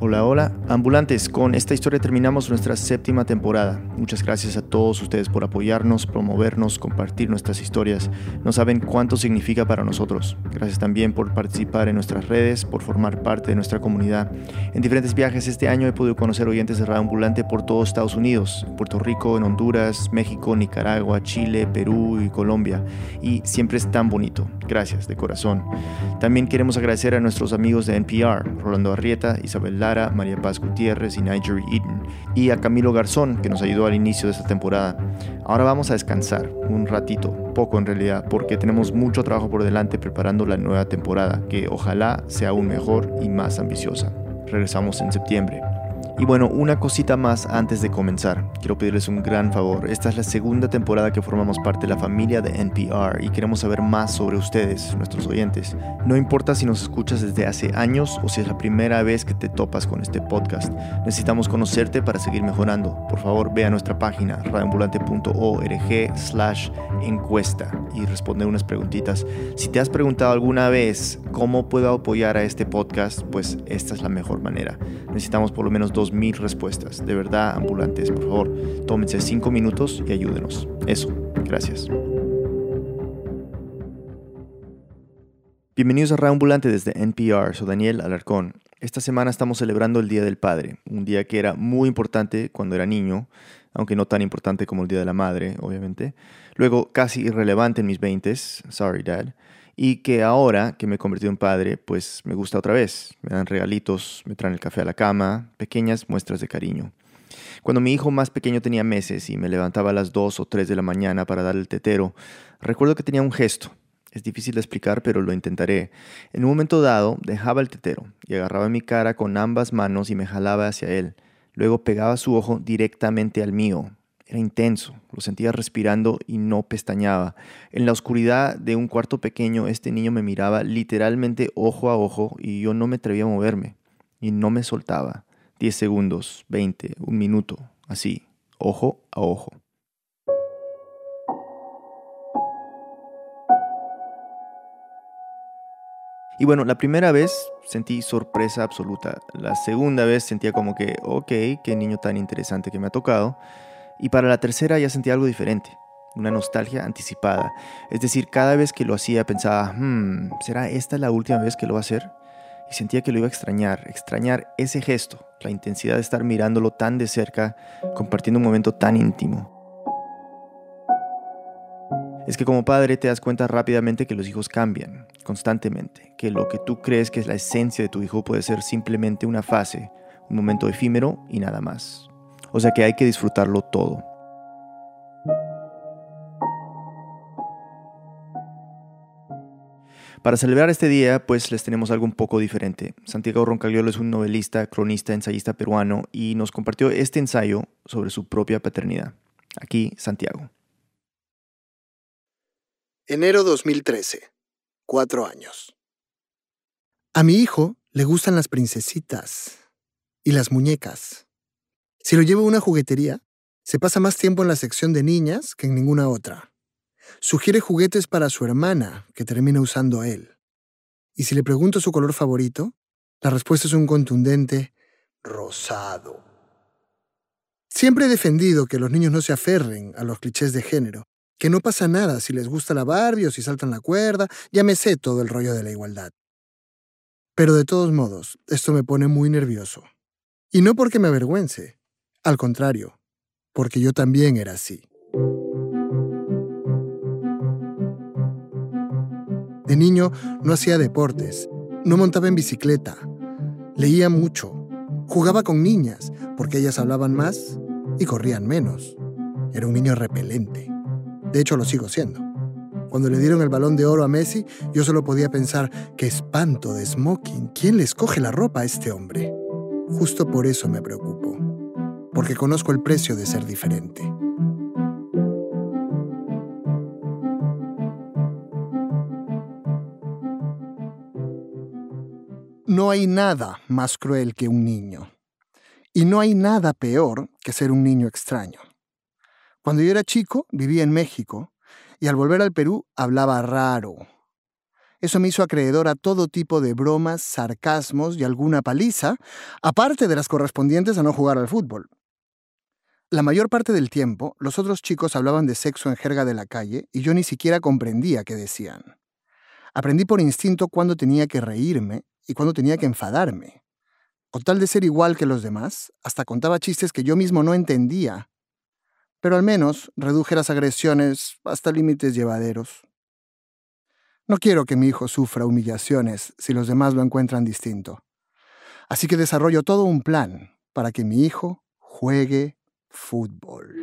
Hola, hola, ambulantes. Con esta historia terminamos nuestra séptima temporada. Muchas gracias a todos ustedes por apoyarnos, promovernos, compartir nuestras historias. No saben cuánto significa para nosotros. Gracias también por participar en nuestras redes, por formar parte de nuestra comunidad. En diferentes viajes este año he podido conocer oyentes de Radio Ambulante por todo Estados Unidos, Puerto Rico, en Honduras, México, Nicaragua, Chile, Perú y Colombia. Y siempre es tan bonito. Gracias, de corazón. También queremos agradecer a nuestros amigos de NPR, Rolando Arrieta, Isabel Lara, María Paz Gutiérrez y Niger Eden, y a Camilo Garzón, que nos ayudó al inicio de esta temporada. Ahora vamos a descansar un ratito, poco en realidad, porque tenemos mucho trabajo por delante preparando la nueva temporada, que ojalá sea aún mejor y más ambiciosa. Regresamos en septiembre. Y bueno, una cosita más antes de comenzar. Quiero pedirles un gran favor. Esta es la segunda temporada que formamos parte de la familia de NPR y queremos saber más sobre ustedes, nuestros oyentes. No importa si nos escuchas desde hace años o si es la primera vez que te topas con este podcast. Necesitamos conocerte para seguir mejorando. Por favor, ve a nuestra página radioambulante.org slash encuesta y responde unas preguntitas. Si te has preguntado alguna vez cómo puedo apoyar a este podcast, pues esta es la mejor manera. Necesitamos por lo menos dos mil respuestas. De verdad, ambulantes, por favor, tómense cinco minutos y ayúdenos. Eso, gracias. Bienvenidos a Radio Ambulante desde NPR, soy Daniel Alarcón. Esta semana estamos celebrando el Día del Padre, un día que era muy importante cuando era niño, aunque no tan importante como el Día de la Madre, obviamente. Luego casi irrelevante en mis 20 sorry dad, y que ahora que me he convertido en padre, pues me gusta otra vez. Me dan regalitos, me traen el café a la cama, pequeñas muestras de cariño. Cuando mi hijo más pequeño tenía meses y me levantaba a las 2 o 3 de la mañana para darle el tetero, recuerdo que tenía un gesto. Es difícil de explicar, pero lo intentaré. En un momento dado, dejaba el tetero y agarraba mi cara con ambas manos y me jalaba hacia él. Luego pegaba su ojo directamente al mío, era intenso, lo sentía respirando y no pestañaba. En la oscuridad de un cuarto pequeño, este niño me miraba literalmente ojo a ojo y yo no me atrevía a moverme. Y no me soltaba. Diez segundos, veinte, un minuto, así, ojo a ojo. Y bueno, la primera vez sentí sorpresa absoluta. La segunda vez sentía como que, ok, qué niño tan interesante que me ha tocado. Y para la tercera ya sentía algo diferente, una nostalgia anticipada. Es decir, cada vez que lo hacía pensaba, hmm, ¿será esta la última vez que lo va a hacer? Y sentía que lo iba a extrañar, extrañar ese gesto, la intensidad de estar mirándolo tan de cerca, compartiendo un momento tan íntimo. Es que como padre te das cuenta rápidamente que los hijos cambian constantemente, que lo que tú crees que es la esencia de tu hijo puede ser simplemente una fase, un momento efímero y nada más. O sea que hay que disfrutarlo todo. Para celebrar este día, pues les tenemos algo un poco diferente. Santiago Roncagliolo es un novelista, cronista, ensayista peruano y nos compartió este ensayo sobre su propia paternidad. Aquí, Santiago. Enero 2013. Cuatro años. A mi hijo le gustan las princesitas y las muñecas. Si lo llevo a una juguetería, se pasa más tiempo en la sección de niñas que en ninguna otra. Sugiere juguetes para su hermana, que termina usando él. Y si le pregunto su color favorito, la respuesta es un contundente rosado. Siempre he defendido que los niños no se aferren a los clichés de género, que no pasa nada si les gusta la Barbie o si saltan la cuerda, ya me sé todo el rollo de la igualdad. Pero de todos modos, esto me pone muy nervioso. Y no porque me avergüence, al contrario, porque yo también era así. De niño no hacía deportes, no montaba en bicicleta, leía mucho, jugaba con niñas, porque ellas hablaban más y corrían menos. Era un niño repelente. De hecho, lo sigo siendo. Cuando le dieron el balón de oro a Messi, yo solo podía pensar, qué espanto de smoking, ¿quién le escoge la ropa a este hombre? Justo por eso me preocupo porque conozco el precio de ser diferente. No hay nada más cruel que un niño. Y no hay nada peor que ser un niño extraño. Cuando yo era chico, vivía en México y al volver al Perú hablaba raro. Eso me hizo acreedor a todo tipo de bromas, sarcasmos y alguna paliza, aparte de las correspondientes a no jugar al fútbol. La mayor parte del tiempo, los otros chicos hablaban de sexo en jerga de la calle y yo ni siquiera comprendía qué decían. Aprendí por instinto cuándo tenía que reírme y cuándo tenía que enfadarme. Con tal de ser igual que los demás, hasta contaba chistes que yo mismo no entendía. Pero al menos reduje las agresiones hasta límites llevaderos. No quiero que mi hijo sufra humillaciones si los demás lo encuentran distinto. Así que desarrollo todo un plan para que mi hijo juegue fútbol.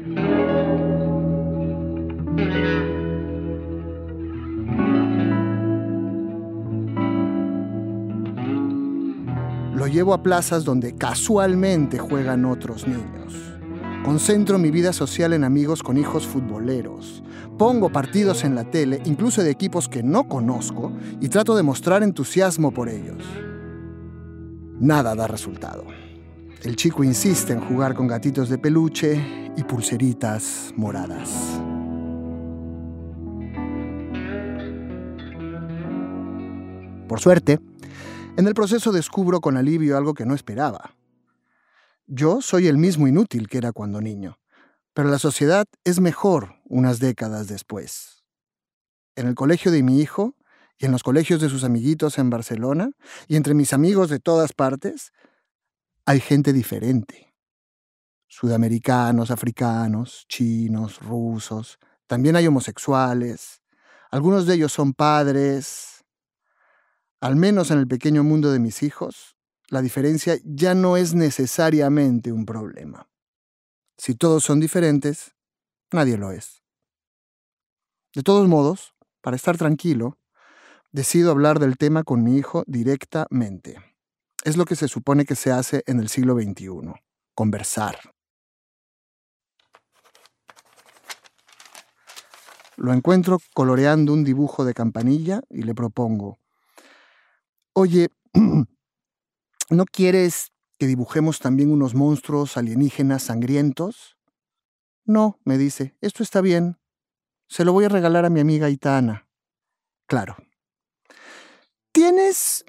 Lo llevo a plazas donde casualmente juegan otros niños. Concentro mi vida social en amigos con hijos futboleros. Pongo partidos en la tele, incluso de equipos que no conozco, y trato de mostrar entusiasmo por ellos. Nada da resultado. El chico insiste en jugar con gatitos de peluche y pulseritas moradas. Por suerte, en el proceso descubro con alivio algo que no esperaba. Yo soy el mismo inútil que era cuando niño, pero la sociedad es mejor unas décadas después. En el colegio de mi hijo y en los colegios de sus amiguitos en Barcelona y entre mis amigos de todas partes, hay gente diferente. Sudamericanos, africanos, chinos, rusos, también hay homosexuales, algunos de ellos son padres. Al menos en el pequeño mundo de mis hijos, la diferencia ya no es necesariamente un problema. Si todos son diferentes, nadie lo es. De todos modos, para estar tranquilo, decido hablar del tema con mi hijo directamente. Es lo que se supone que se hace en el siglo XXI, conversar. Lo encuentro coloreando un dibujo de campanilla y le propongo, oye, ¿No quieres que dibujemos también unos monstruos alienígenas sangrientos? No, me dice, esto está bien. Se lo voy a regalar a mi amiga Itana. Claro. Tienes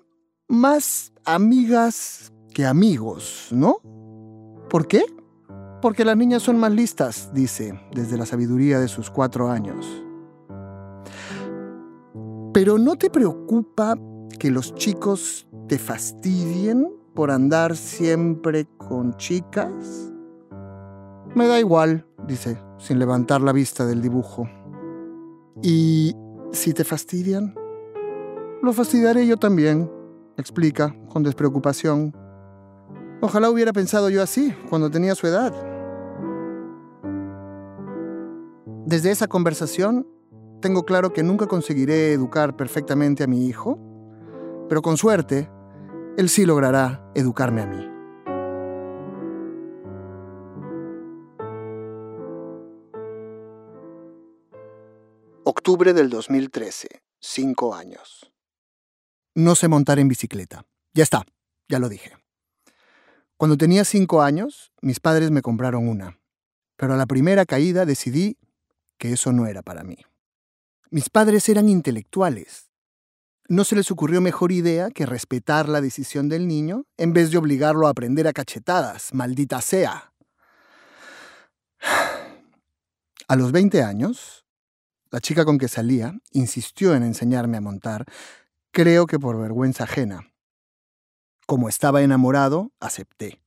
más amigas que amigos, ¿no? ¿Por qué? Porque las niñas son más listas, dice, desde la sabiduría de sus cuatro años. Pero ¿no te preocupa que los chicos te fastidien por andar siempre con chicas? Me da igual, dice, sin levantar la vista del dibujo. ¿Y si te fastidian? Lo fastidiaré yo también, explica, con despreocupación. Ojalá hubiera pensado yo así cuando tenía su edad. Desde esa conversación, tengo claro que nunca conseguiré educar perfectamente a mi hijo, pero con suerte, él sí logrará educarme a mí. Octubre del 2013, cinco años. No sé montar en bicicleta. Ya está, ya lo dije. Cuando tenía cinco años, mis padres me compraron una, pero a la primera caída decidí que eso no era para mí. Mis padres eran intelectuales, no se les ocurrió mejor idea que respetar la decisión del niño en vez de obligarlo a aprender a cachetadas, maldita sea. A los 20 años, la chica con que salía insistió en enseñarme a montar, creo que por vergüenza ajena. Como estaba enamorado, acepté.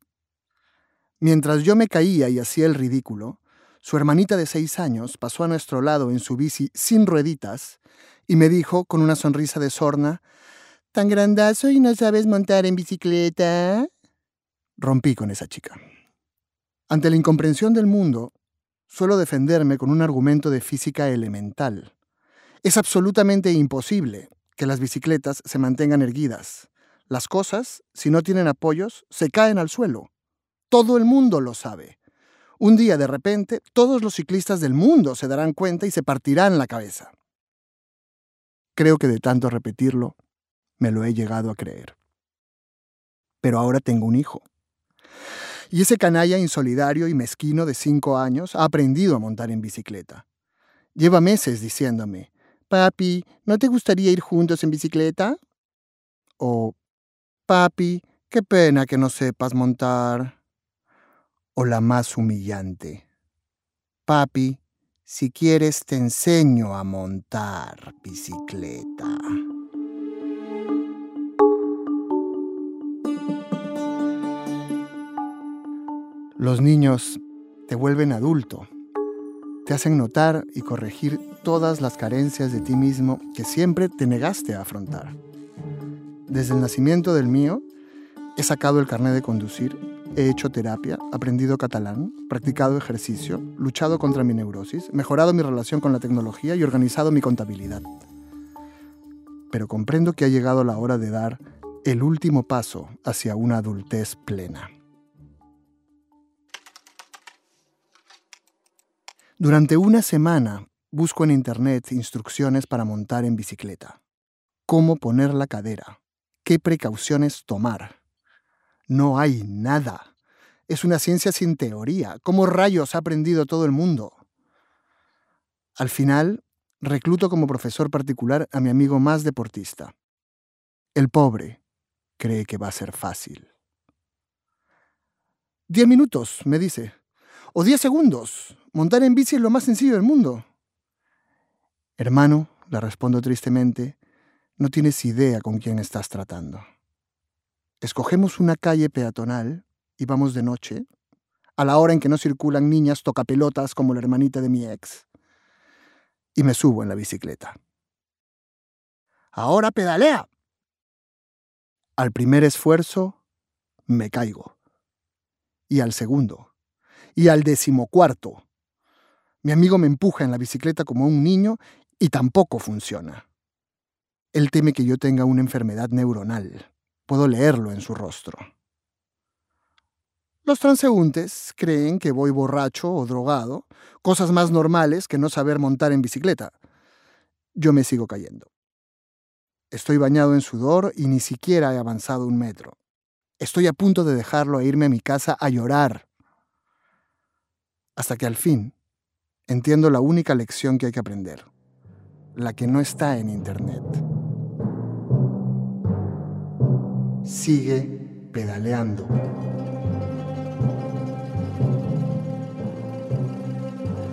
Mientras yo me caía y hacía el ridículo, su hermanita de seis años pasó a nuestro lado en su bici sin rueditas y me dijo con una sonrisa de sorna, ¿Tan grandazo y no sabes montar en bicicleta? Rompí con esa chica. Ante la incomprensión del mundo, suelo defenderme con un argumento de física elemental. Es absolutamente imposible que las bicicletas se mantengan erguidas. Las cosas, si no tienen apoyos, se caen al suelo. Todo el mundo lo sabe. Un día, de repente, todos los ciclistas del mundo se darán cuenta y se partirán la cabeza. Creo que de tanto repetirlo, me lo he llegado a creer. Pero ahora tengo un hijo. Y ese canalla insolidario y mezquino de cinco años ha aprendido a montar en bicicleta. Lleva meses diciéndome, Papi, ¿no te gustaría ir juntos en bicicleta? O, Papi, qué pena que no sepas montar. O la más humillante. Papi, si quieres te enseño a montar bicicleta. Los niños te vuelven adulto, te hacen notar y corregir todas las carencias de ti mismo que siempre te negaste a afrontar. Desde el nacimiento del mío, he sacado el carnet de conducir, he hecho terapia, aprendido catalán, practicado ejercicio, luchado contra mi neurosis, mejorado mi relación con la tecnología y organizado mi contabilidad. Pero comprendo que ha llegado la hora de dar el último paso hacia una adultez plena. Durante una semana busco en Internet instrucciones para montar en bicicleta. Cómo poner la cadera. Qué precauciones tomar. No hay nada. Es una ciencia sin teoría. ¿Cómo rayos ha aprendido todo el mundo? Al final, recluto como profesor particular a mi amigo más deportista. El pobre cree que va a ser fácil. Diez minutos, me dice. O diez segundos. Montar en bici es lo más sencillo del mundo. Hermano, le respondo tristemente, no tienes idea con quién estás tratando. Escogemos una calle peatonal y vamos de noche, a la hora en que no circulan niñas tocapelotas como la hermanita de mi ex, y me subo en la bicicleta. Ahora pedalea. Al primer esfuerzo, me caigo. Y al segundo. Y al decimocuarto mi amigo me empuja en la bicicleta como un niño y tampoco funciona. Él teme que yo tenga una enfermedad neuronal. Puedo leerlo en su rostro. Los transeúntes creen que voy borracho o drogado, cosas más normales que no saber montar en bicicleta. Yo me sigo cayendo. Estoy bañado en sudor y ni siquiera he avanzado un metro. Estoy a punto de dejarlo e irme a mi casa a llorar. Hasta que al fin entiendo la única lección que hay que aprender, la que no está en Internet. Sigue pedaleando.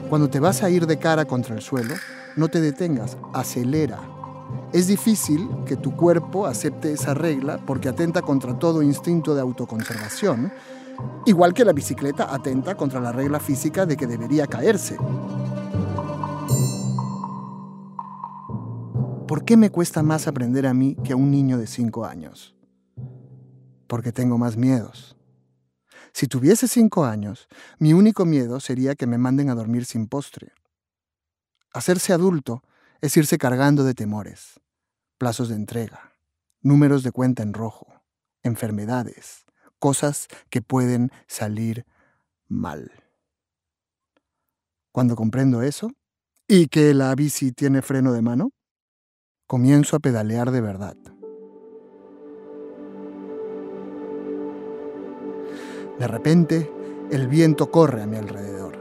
Cuando te vas a ir de cara contra el suelo, no te detengas, acelera. Es difícil que tu cuerpo acepte esa regla porque atenta contra todo instinto de autoconservación, igual que la bicicleta atenta contra la regla física de que debería caerse. ¿Por qué me cuesta más aprender a mí que a un niño de 5 años? Porque tengo más miedos. Si tuviese 5 años, mi único miedo sería que me manden a dormir sin postre. Hacerse adulto es irse cargando de temores, plazos de entrega, números de cuenta en rojo, enfermedades, cosas que pueden salir mal. Cuando comprendo eso, y que la bici tiene freno de mano, comienzo a pedalear de verdad. De repente, el viento corre a mi alrededor.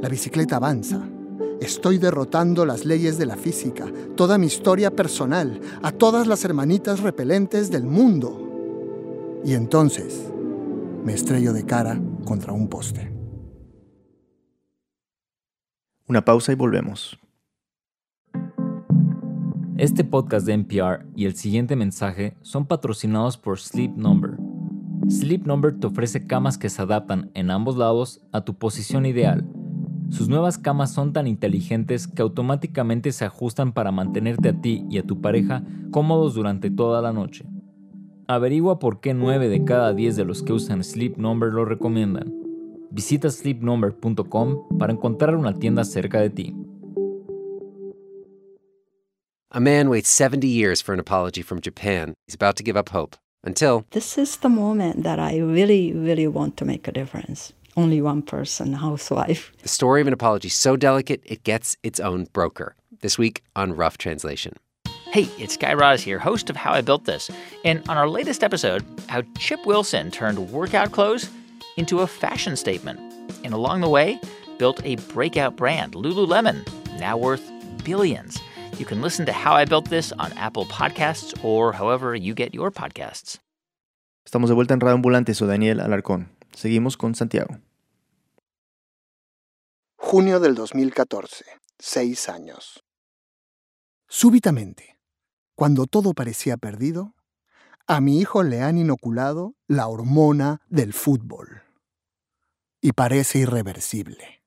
La bicicleta avanza. Estoy derrotando las leyes de la física, toda mi historia personal, a todas las hermanitas repelentes del mundo. Y entonces me estrello de cara contra un poste. Una pausa y volvemos. Este podcast de NPR y el siguiente mensaje son patrocinados por Sleep Number. Sleep Number te ofrece camas que se adaptan en ambos lados a tu posición ideal. Sus nuevas camas son tan inteligentes que automáticamente se ajustan para mantenerte a ti y a tu pareja cómodos durante toda la noche. Averigua por qué 9 de cada 10 de los que usan Sleep Number lo recomiendan. Visita sleepnumber.com para encontrar una tienda cerca de ti. A man waits 70 years for an apology from Japan. He's about to give up hope. Until. This is the moment that I really, really want to make a difference. Only one person, housewife. The story of an apology so delicate it gets its own broker. This week on Rough Translation. Hey, it's Guy Raz here, host of How I Built This. And on our latest episode, how Chip Wilson turned workout clothes into a fashion statement. And along the way, built a breakout brand, Lululemon, now worth billions. You can listen to How I Built This on Apple Podcasts or however you get your podcasts. Estamos de vuelta en Radio Ambulante, soy Daniel Alarcón. Seguimos con Santiago. Junio del 2014. Seis años. Súbitamente, cuando todo parecía perdido, a mi hijo le han inoculado la hormona del fútbol. Y parece irreversible.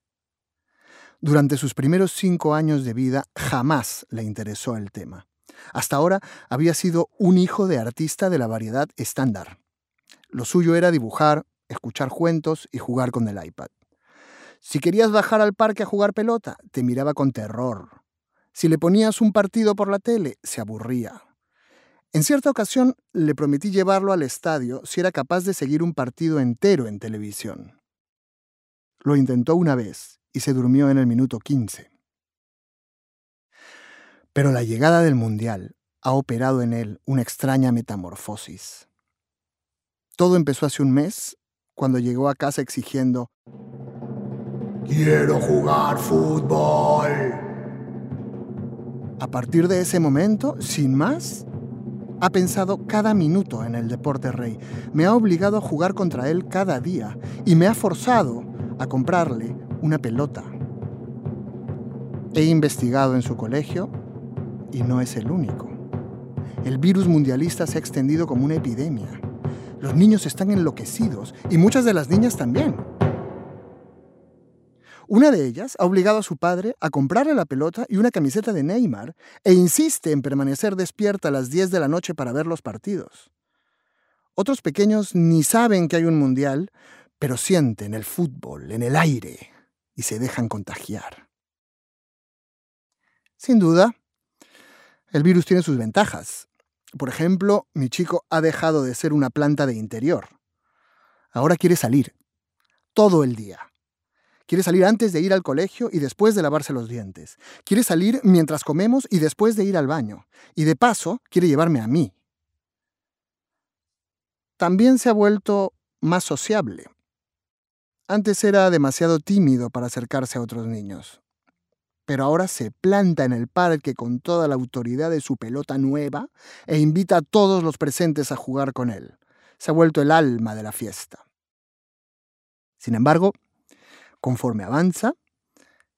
Durante sus primeros cinco años de vida jamás le interesó el tema. Hasta ahora había sido un hijo de artista de la variedad estándar. Lo suyo era dibujar, escuchar cuentos y jugar con el iPad. Si querías bajar al parque a jugar pelota, te miraba con terror. Si le ponías un partido por la tele, se aburría. En cierta ocasión le prometí llevarlo al estadio si era capaz de seguir un partido entero en televisión. Lo intentó una vez y se durmió en el minuto 15. Pero la llegada del Mundial ha operado en él una extraña metamorfosis. Todo empezó hace un mes, cuando llegó a casa exigiendo, Quiero jugar fútbol. A partir de ese momento, sin más, ha pensado cada minuto en el deporte rey, me ha obligado a jugar contra él cada día y me ha forzado a comprarle una pelota. He investigado en su colegio y no es el único. El virus mundialista se ha extendido como una epidemia. Los niños están enloquecidos y muchas de las niñas también. Una de ellas ha obligado a su padre a comprarle la pelota y una camiseta de Neymar e insiste en permanecer despierta a las 10 de la noche para ver los partidos. Otros pequeños ni saben que hay un mundial, pero sienten el fútbol en el aire y se dejan contagiar. Sin duda, el virus tiene sus ventajas. Por ejemplo, mi chico ha dejado de ser una planta de interior. Ahora quiere salir, todo el día Quiere salir antes de ir al colegio y después de lavarse los dientes. Quiere salir mientras comemos y después de ir al baño. Y de paso, quiere llevarme a mí. También se ha vuelto más sociable. Antes era demasiado tímido para acercarse a otros niños. Pero ahora se planta en el parque con toda la autoridad de su pelota nueva e invita a todos los presentes a jugar con él. Se ha vuelto el alma de la fiesta. Sin embargo, Conforme avanza,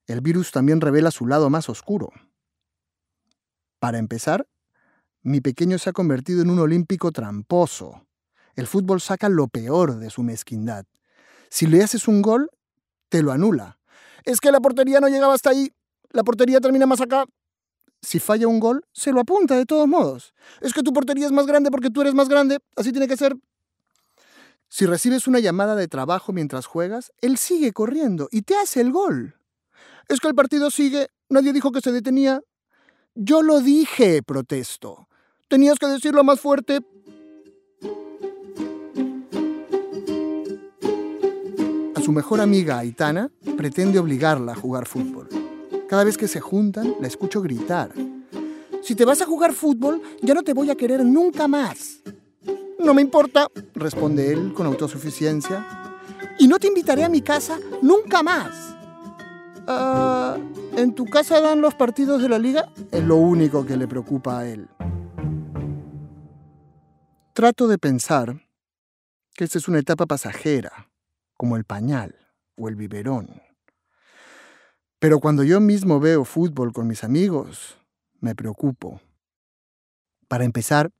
el virus también revela su lado más oscuro. Para empezar, mi pequeño se ha convertido en un olímpico tramposo. El fútbol saca lo peor de su mezquindad. Si le haces un gol, te lo anula. Es que la portería no llegaba hasta ahí. La portería termina más acá. Si falla un gol, se lo apunta de todos modos. Es que tu portería es más grande porque tú eres más grande. Así tiene que ser. Si recibes una llamada de trabajo mientras juegas, él sigue corriendo y te hace el gol. Es que el partido sigue, nadie dijo que se detenía. Yo lo dije, protesto. Tenías que decirlo más fuerte. A su mejor amiga, Aitana, pretende obligarla a jugar fútbol. Cada vez que se juntan, la escucho gritar. Si te vas a jugar fútbol, ya no te voy a querer nunca más. No me importa, responde él con autosuficiencia. Y no te invitaré a mi casa nunca más. Ah, ¿En tu casa dan los partidos de la liga? Es lo único que le preocupa a él. Trato de pensar que esta es una etapa pasajera, como el pañal o el biberón. Pero cuando yo mismo veo fútbol con mis amigos, me preocupo. Para empezar,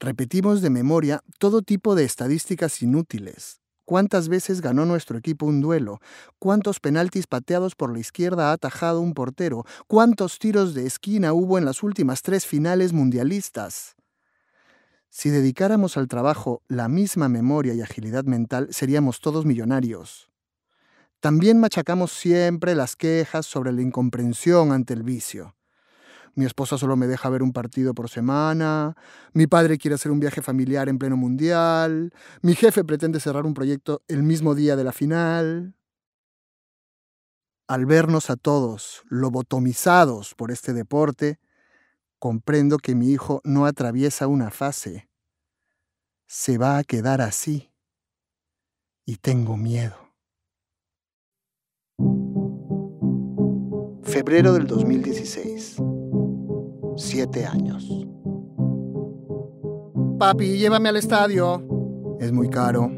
Repetimos de memoria todo tipo de estadísticas inútiles. ¿Cuántas veces ganó nuestro equipo un duelo? ¿Cuántos penaltis pateados por la izquierda ha atajado un portero? ¿Cuántos tiros de esquina hubo en las últimas tres finales mundialistas? Si dedicáramos al trabajo la misma memoria y agilidad mental, seríamos todos millonarios. También machacamos siempre las quejas sobre la incomprensión ante el vicio. Mi esposa solo me deja ver un partido por semana. Mi padre quiere hacer un viaje familiar en pleno mundial. Mi jefe pretende cerrar un proyecto el mismo día de la final. Al vernos a todos lobotomizados por este deporte, comprendo que mi hijo no atraviesa una fase. Se va a quedar así. Y tengo miedo. Febrero del 2016. Siete años. Papi, llévame al estadio. Es muy caro.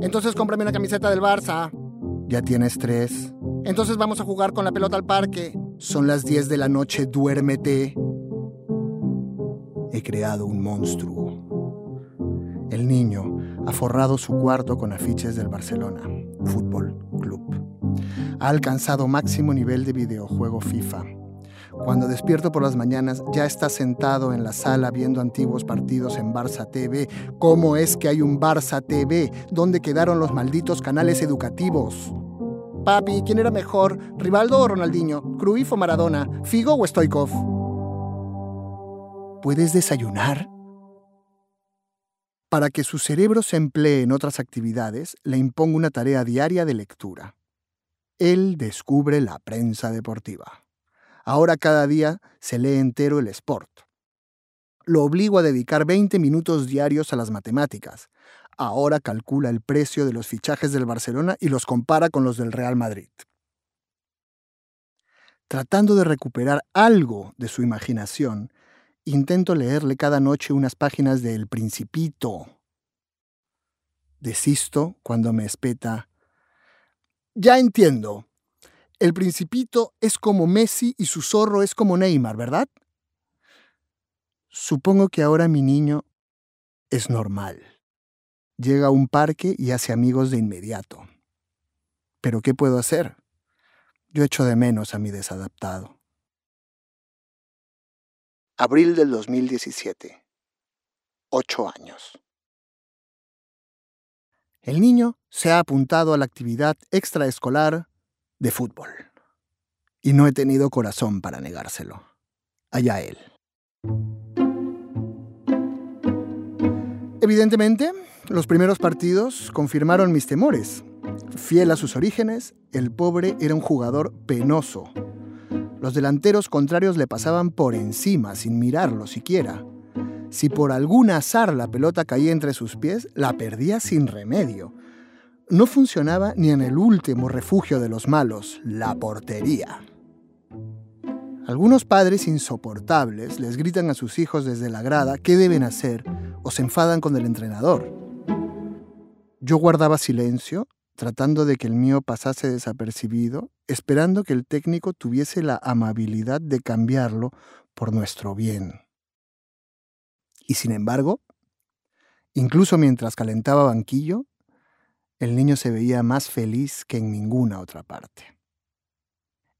Entonces cómprame una camiseta del Barça. Ya tienes tres. Entonces vamos a jugar con la pelota al parque. Son las 10 de la noche, duérmete. He creado un monstruo. El niño ha forrado su cuarto con afiches del Barcelona Fútbol Club. Ha alcanzado máximo nivel de videojuego FIFA cuando despierto por las mañanas, ya está sentado en la sala viendo antiguos partidos en Barça TV. ¿Cómo es que hay un Barça TV? ¿Dónde quedaron los malditos canales educativos? Papi, ¿quién era mejor? ¿Rivaldo o Ronaldinho? ¿Cruyff o Maradona? ¿Figo o Stoikov? ¿Puedes desayunar? Para que su cerebro se emplee en otras actividades, le impongo una tarea diaria de lectura. Él descubre la prensa deportiva. Ahora cada día se lee entero el Sport. Lo obligo a dedicar 20 minutos diarios a las matemáticas. Ahora calcula el precio de los fichajes del Barcelona y los compara con los del Real Madrid. Tratando de recuperar algo de su imaginación, intento leerle cada noche unas páginas de El Principito. Desisto cuando me espeta. Ya entiendo. El principito es como Messi y su zorro es como Neymar, ¿verdad? Supongo que ahora mi niño es normal. Llega a un parque y hace amigos de inmediato. Pero ¿qué puedo hacer? Yo echo de menos a mi desadaptado. Abril del 2017. Ocho años. El niño se ha apuntado a la actividad extraescolar de fútbol. Y no he tenido corazón para negárselo. Allá él. Evidentemente, los primeros partidos confirmaron mis temores. Fiel a sus orígenes, el pobre era un jugador penoso. Los delanteros contrarios le pasaban por encima, sin mirarlo siquiera. Si por algún azar la pelota caía entre sus pies, la perdía sin remedio no funcionaba ni en el último refugio de los malos, la portería. Algunos padres insoportables les gritan a sus hijos desde la grada qué deben hacer o se enfadan con el entrenador. Yo guardaba silencio, tratando de que el mío pasase desapercibido, esperando que el técnico tuviese la amabilidad de cambiarlo por nuestro bien. Y sin embargo, incluso mientras calentaba banquillo, el niño se veía más feliz que en ninguna otra parte.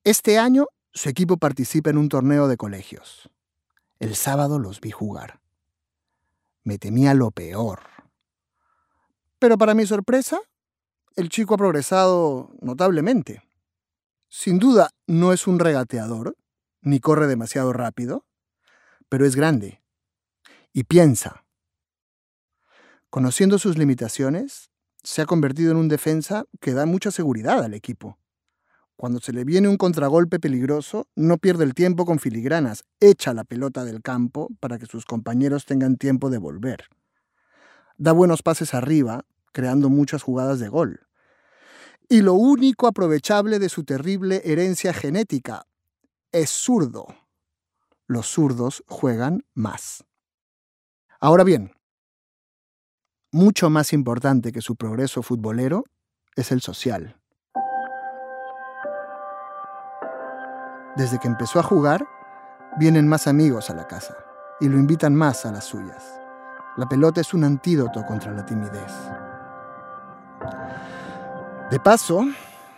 Este año su equipo participa en un torneo de colegios. El sábado los vi jugar. Me temía lo peor. Pero para mi sorpresa, el chico ha progresado notablemente. Sin duda, no es un regateador, ni corre demasiado rápido, pero es grande. Y piensa. Conociendo sus limitaciones, se ha convertido en un defensa que da mucha seguridad al equipo. Cuando se le viene un contragolpe peligroso, no pierde el tiempo con filigranas, echa la pelota del campo para que sus compañeros tengan tiempo de volver. Da buenos pases arriba, creando muchas jugadas de gol. Y lo único aprovechable de su terrible herencia genética es zurdo. Los zurdos juegan más. Ahora bien, mucho más importante que su progreso futbolero es el social. Desde que empezó a jugar, vienen más amigos a la casa y lo invitan más a las suyas. La pelota es un antídoto contra la timidez. De paso,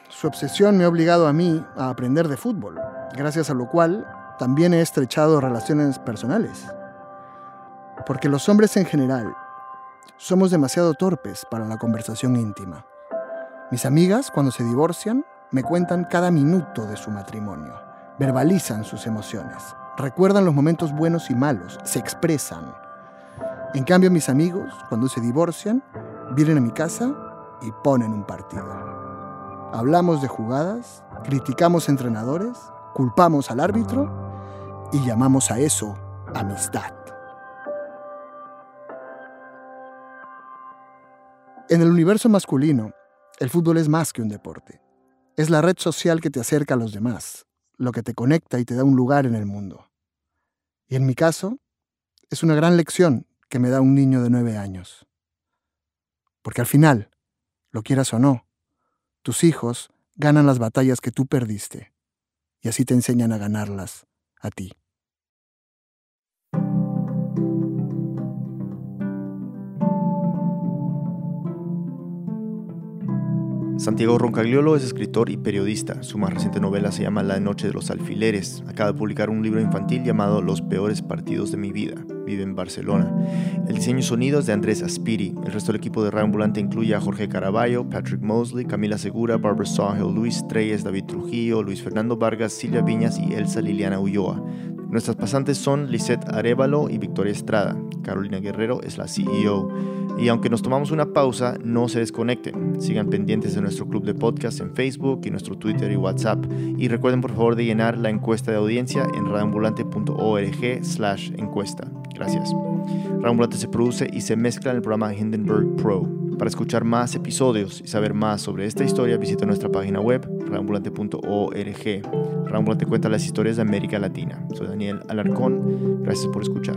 su obsesión me ha obligado a mí a aprender de fútbol, gracias a lo cual también he estrechado relaciones personales. Porque los hombres en general somos demasiado torpes para la conversación íntima. Mis amigas, cuando se divorcian, me cuentan cada minuto de su matrimonio, verbalizan sus emociones, recuerdan los momentos buenos y malos, se expresan. En cambio, mis amigos, cuando se divorcian, vienen a mi casa y ponen un partido. Hablamos de jugadas, criticamos entrenadores, culpamos al árbitro y llamamos a eso amistad. En el universo masculino, el fútbol es más que un deporte. Es la red social que te acerca a los demás, lo que te conecta y te da un lugar en el mundo. Y en mi caso, es una gran lección que me da un niño de nueve años. Porque al final, lo quieras o no, tus hijos ganan las batallas que tú perdiste y así te enseñan a ganarlas a ti. Santiago Roncagliolo es escritor y periodista. Su más reciente novela se llama La Noche de los Alfileres. Acaba de publicar un libro infantil llamado Los peores partidos de mi vida. Vive en Barcelona. El diseño y sonido es de Andrés Aspiri. El resto del equipo de Radio Ambulante incluye a Jorge Caraballo, Patrick Mosley, Camila Segura, Barbara Sawhill, Luis Treyes, David Trujillo, Luis Fernando Vargas, Silvia Viñas y Elsa Liliana Ulloa. Nuestras pasantes son Lisette Arevalo y Victoria Estrada. Carolina Guerrero es la CEO. Y aunque nos tomamos una pausa, no se desconecten. Sigan pendientes de nuestro club de podcast en Facebook y nuestro Twitter y WhatsApp. Y recuerden por favor de llenar la encuesta de audiencia en radioambulante.org slash encuesta. Gracias. Radioambulante se produce y se mezcla en el programa Hindenburg Pro. Para escuchar más episodios y saber más sobre esta historia, visita nuestra página web, radioambulante.org. Radioambulante cuenta las historias de América Latina. Soy Daniel Alarcón. Gracias por escuchar.